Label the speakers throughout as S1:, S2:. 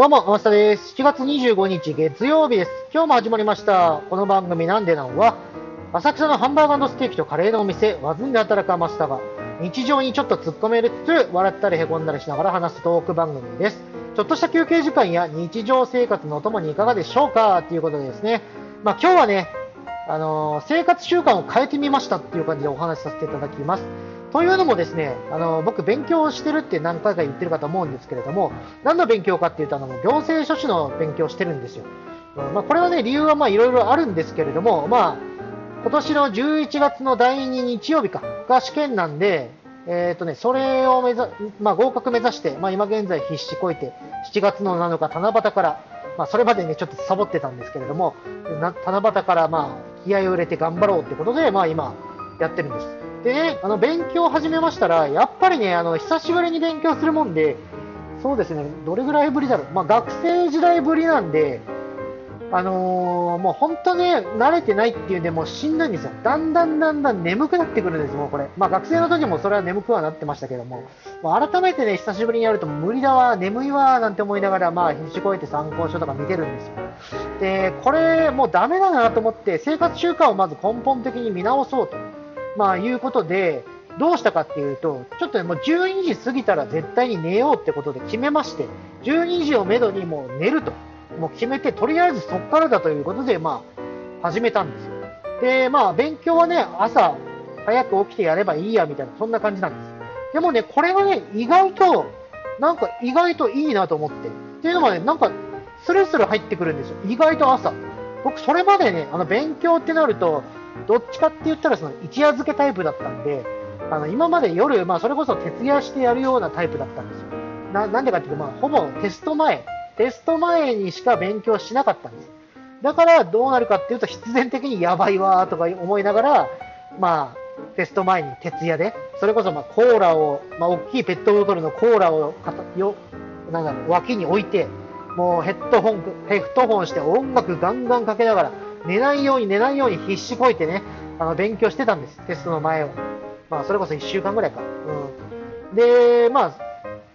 S1: どうも、天下です。7月25日月曜日です。今日も始まりました。この番組なんでなんは、浅草のハンバーガーステーキとカレーのお店、ワズンで働くマスターが、日常にちょっと突っ込めるつつ、笑ったりへこんだりしながら話すトーク番組です。ちょっとした休憩時間や日常生活のお供にいかがでしょうか？ということでですね、まあ今日はね、あのー生活習慣を変えてみましたっていう感じでお話しさせていただきます。というのもですね、あの僕勉強してるって何回か言ってるかと思うんですけれども、何の勉強かっていうと、あの行政書士の勉強してるんですよ。うんまあ、これはね、理由はまあいろいろあるんですけれども、まあ、今年の11月の第2日曜日かが試験なんで、えーとね、それを目指、まあ、合格目指して、まあ、今現在必死こいて、7月の7日七夕から、まあ、それまでね、ちょっとサボってたんですけれども、七夕からまあ、気合を入れて頑張ろうってことで、まあ今、やってるんです。でね、あの、勉強を始めましたら、やっぱりね、あの、久しぶりに勉強するもんで、そうですね、どれぐらいぶりだろう。まあ、学生時代ぶりなんで、あのーもう本当ね、慣れてないっていうんで、もうしんどいんですよ。だんだんだんだん眠くなってくるんです、もうこれ。まあ学生の時もそれは眠くはなってましたけども、まあ、改めてね、久しぶりにやると無理だわ、眠いわ、なんて思いながら、まあ必死こいて参考書とか見てるんですよ。で、これもうダメだなと思って、生活習慣をまず根本的に見直そうと、まあいうことで、どうしたかっていうと、ちょっとね、もう12時過ぎたら絶対に寝ようってことで決めまして、12時をめどにもう寝ると。もう決めて、とりあえずそっからだということで、まあ、始めたんですよ。で、まあ、勉強はね、朝、早く起きてやればいいや、みたいな、そんな感じなんです。でもね、これがね、意外と、なんか意外といいなと思って。っていうのはね、なんか、スルスル入ってくるんですよ。意外と朝。僕、それまでね、あの、勉強ってなると、どっちかって言ったら、その、一夜漬けタイプだったんで、あの、今まで夜、まあ、それこそ徹夜してやるようなタイプだったんですよ。な、なんでかっていうと、まあ、ほぼテスト前、テスト前にしか勉強しなかったんです。だからどうなるかっていうと必然的にやばいわとか思いながら、まあ、テスト前に徹夜で、それこそまあコーラを、まあ大きいペットボトルのコーラをかたよ、なんだろう、脇に置いて、もうヘッドホン、ヘッドホンして音楽ガンガンかけながら、寝ないように寝ないように必死こいてね、あの勉強してたんです、テストの前を。まあそれこそ1週間ぐらいか。うん。で、まあ、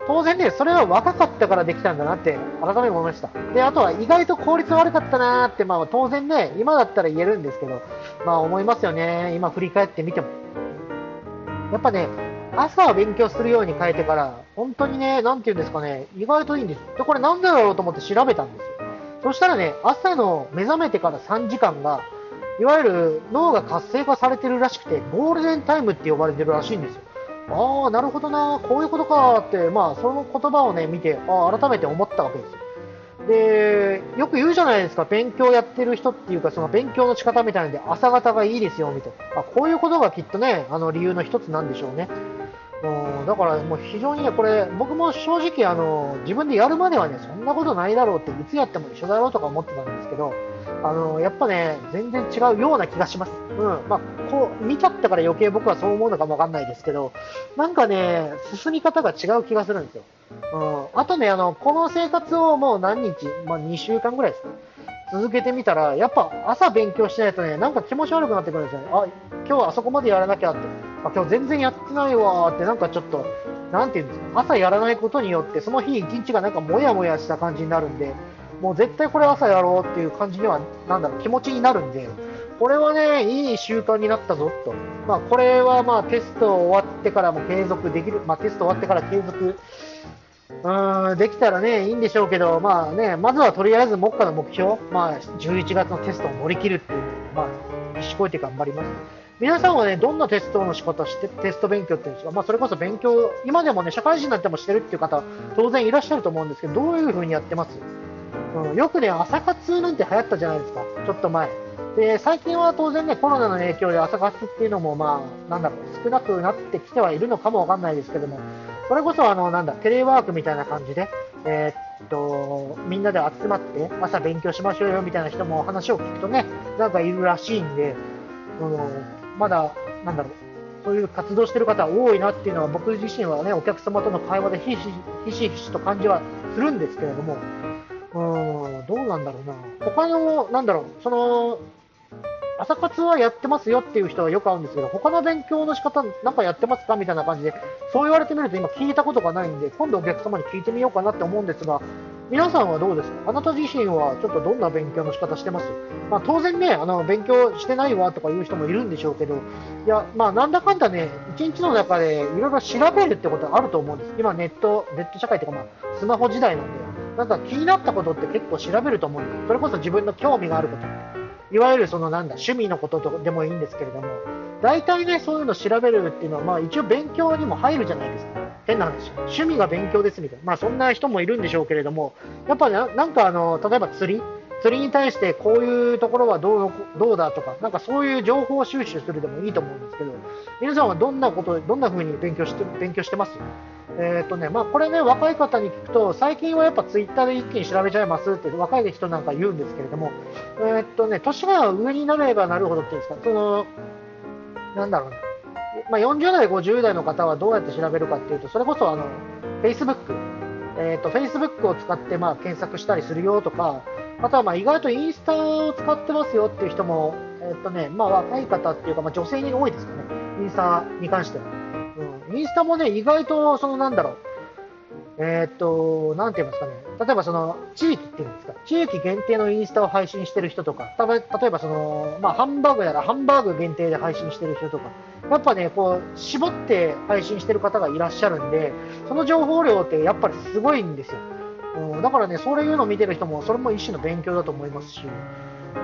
S1: 当然ね、それは若かったからできたんだなって改めて思いました。で、あとは意外と効率悪かったなーって、まあ当然ね、今だったら言えるんですけど、まあ思いますよね。今振り返ってみても。やっぱね、朝は勉強するように変えてから、本当にね、なんて言うんですかね、意外といいんです。で、これなんでだろうと思って調べたんですよ。そしたらね、朝の目覚めてから3時間が、いわゆる脳が活性化されてるらしくて、ゴールデンタイムって呼ばれてるらしいんですよ。ああ、なるほどな、こういうことかって、まあ、その言葉をね、見て、あ、改めて思ったわけですよ。で、よく言うじゃないですか、勉強やってる人っていうか、その勉強の仕方みたいなんで、朝方がいいですよ、みたいな。あこういうことがきっとね、あの理由の一つなんでしょうね。だからもう非常にね、これ、僕も正直、あの、自分でやるまではね、そんなことないだろうって、いつやっても一緒だろうとか思ってたんですけど、あの、やっぱね、全然違うような気がします。うん。まあ、こう、見ちゃったから余計僕はそう思うのかもわかんないですけど、なんかね、進み方が違う気がするんですよ。うん。あとね、あの、この生活をもう何日、まあ、2週間ぐらいですか。続けてみたら、やっぱ朝勉強しないとね、なんか気持ち悪くなってくるんですよね。あ、今日はあそこまでやらなきゃって。あ、今日全然やってないわーって、なんかちょっと、なんていうんですか、朝やらないことによって、その日一日がなんかモヤモヤした感じになるんで、もう絶対これ朝やろうっていう感じには、なんだろう、気持ちになるんで、これはね、いい習慣になったぞと。まあ、これはまあ、テスト終わってからも継続できる、まあ、テスト終わってから継続、うーん、できたらね、いいんでしょうけど、まあね、まずはとりあえず目下の目標、まあ、11月のテストを乗り切るっていう、まあ、必死こいて頑張ります。皆さんはね、どんなテストの仕方して、テスト勉強っていうんですか、まあ、それこそ勉強、今でもね、社会人になってもしてるっていう方、当然いらっしゃると思うんですけど、どういう風にやってます？うん、よくね、朝活なんて流行ったじゃないですか、ちょっと前。で、最近は当然ね、コロナの影響で朝活っていうのも、まあ、なんだろう、少なくなってきてはいるのかもわかんないですけども、それこそ、あの、なんだ、テレワークみたいな感じで、えーっと、みんなで集まって、朝勉強しましょうよみたいな人も話を聞くとね、なんかいるらしいんで、うん、まだ、なんだろう、そういう活動してる方多いなっていうのは、僕自身はね、お客様との会話でひしひしひしと感じはするんですけれども、うん、どうなんだろうな。他の、なんだろう、その、朝活はやってますよっていう人はよく会うんですけど、他の勉強の仕方なんかやってますかみたいな感じで、そう言われてみると今聞いたことがないんで、今度お客様に聞いてみようかなって思うんですが、皆さんはどうですか？あなた自身はちょっとどんな勉強の仕方してます？まあ、当然ね、あの、勉強してないわとかいう人もいるんでしょうけど、いや、まあ、なんだかんだね、一日の中でいろいろ調べるってことはあると思うんです。今ネット、ネット社会とか、まあ、スマホ時代なんで、なんか気になったことって結構調べると思うんです。それこそ自分の興味があること。いわゆるそのなんだ、趣味のこととでもいいんですけれども、大体ね、そういうの調べるっていうのは、まあ一応勉強にも入るじゃないですか。変な話。趣味が勉強ですみたいな。まあそんな人もいるんでしょうけれども、やっぱね、なんかあの、例えば釣り釣りに対してこういうところはどうどうだとか、なんかそういう情報収集するでもいいと思うんですけど、皆さんはどんなこと、どんな風に勉強して勉強してます？えーとねまあ、これね、若い方に聞くと、最近はやっぱツイッターで一気に調べちゃいますって若い人なんか言うんですけれども、えーとね、年が上になればなるほどっていうんですか、その、なんだろうな、まあ、40代、50代の方はどうやって調べるかっていうと、それこそあの Facebook、えーと、Facebook を使ってまあ検索したりするよとか、あとはまあ意外とインスタを使ってますよっていう人も、えーとねまあ、若い方っていうか、まあ、女性に多いですかね、インスタに関しては。うん、インスタもね、意外と、そのなんだろう、えー、っと、なんて言いますかね、例えばその、地域っていうんですか、地域限定のインスタを配信してる人とか、た例えばその、まあ、ハンバーグならハンバーグ限定で配信してる人とか、やっぱね、こう、絞って配信してる方がいらっしゃるんで、その情報量ってやっぱりすごいんですよ。うん、だからね、そういうのを見てる人も、それも一種の勉強だと思いますし、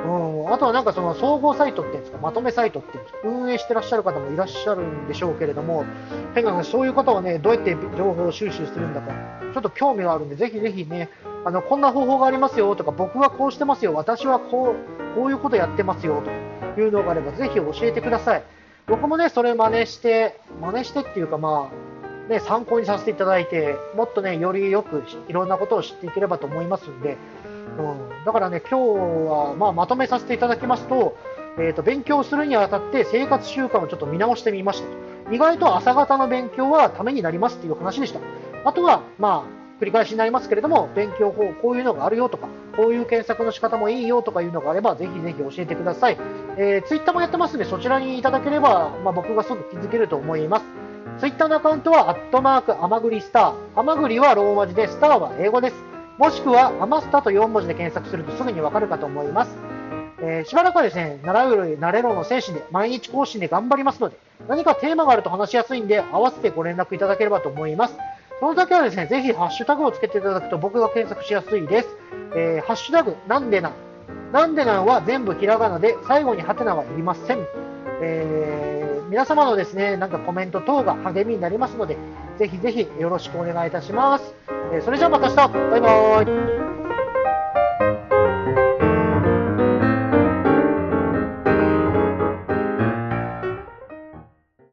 S1: うん、あとはなんかその総合サイトっていうんですか、まとめサイトって、運営してらっしゃる方もいらっしゃるんでしょうけれども、変な話、そういう方はね、どうやって情報を収集するんだか、ちょっと興味があるんで、ぜひぜひね、あの、こんな方法がありますよとか、僕はこうしてますよ、私はこう、こういうことやってますよというのがあれば、ぜひ教えてください。僕もね、それ真似して、真似してっていうかまあ、ね、参考にさせていただいて、もっとね、よりよくいろんなことを知っていければと思いますんで、うん、だからね、今日は、まあ、まとめさせていただきますと、えーと、勉強するにあたって生活習慣をちょっと見直してみました意外と朝方の勉強はためになりますっていう話でした。あとは、まあ、繰り返しになりますけれども、勉強法、こういうのがあるよとか、こういう検索の仕方もいいよとかいうのがあれば、ぜひぜひ教えてください。えー、ツイッターもやってますので、そちらにいただければ、まあ、僕がすぐ気づけると思います。ツイッターのアカウントは、アットマーク、アマグリスター。アマグリはローマ字で、スターは英語です。もしくは、アマスタと4文字で検索するとすぐにわかるかと思います。えー、しばらくはですね、習うより慣れろの精神で、毎日更新で頑張りますので、何かテーマがあると話しやすいんで、合わせてご連絡いただければと思います。その時はですね、ぜひハッシュタグをつけていただくと僕が検索しやすいです。えー、ハッシュタグ、なんでな。なんでなんは全部ひらがなで、最後にハテナはいりません。えー、皆様のですね、なんかコメント等が励みになりますので、ぜひぜひよろしくお願いいたします。えそれじゃあまた明日バイバーイ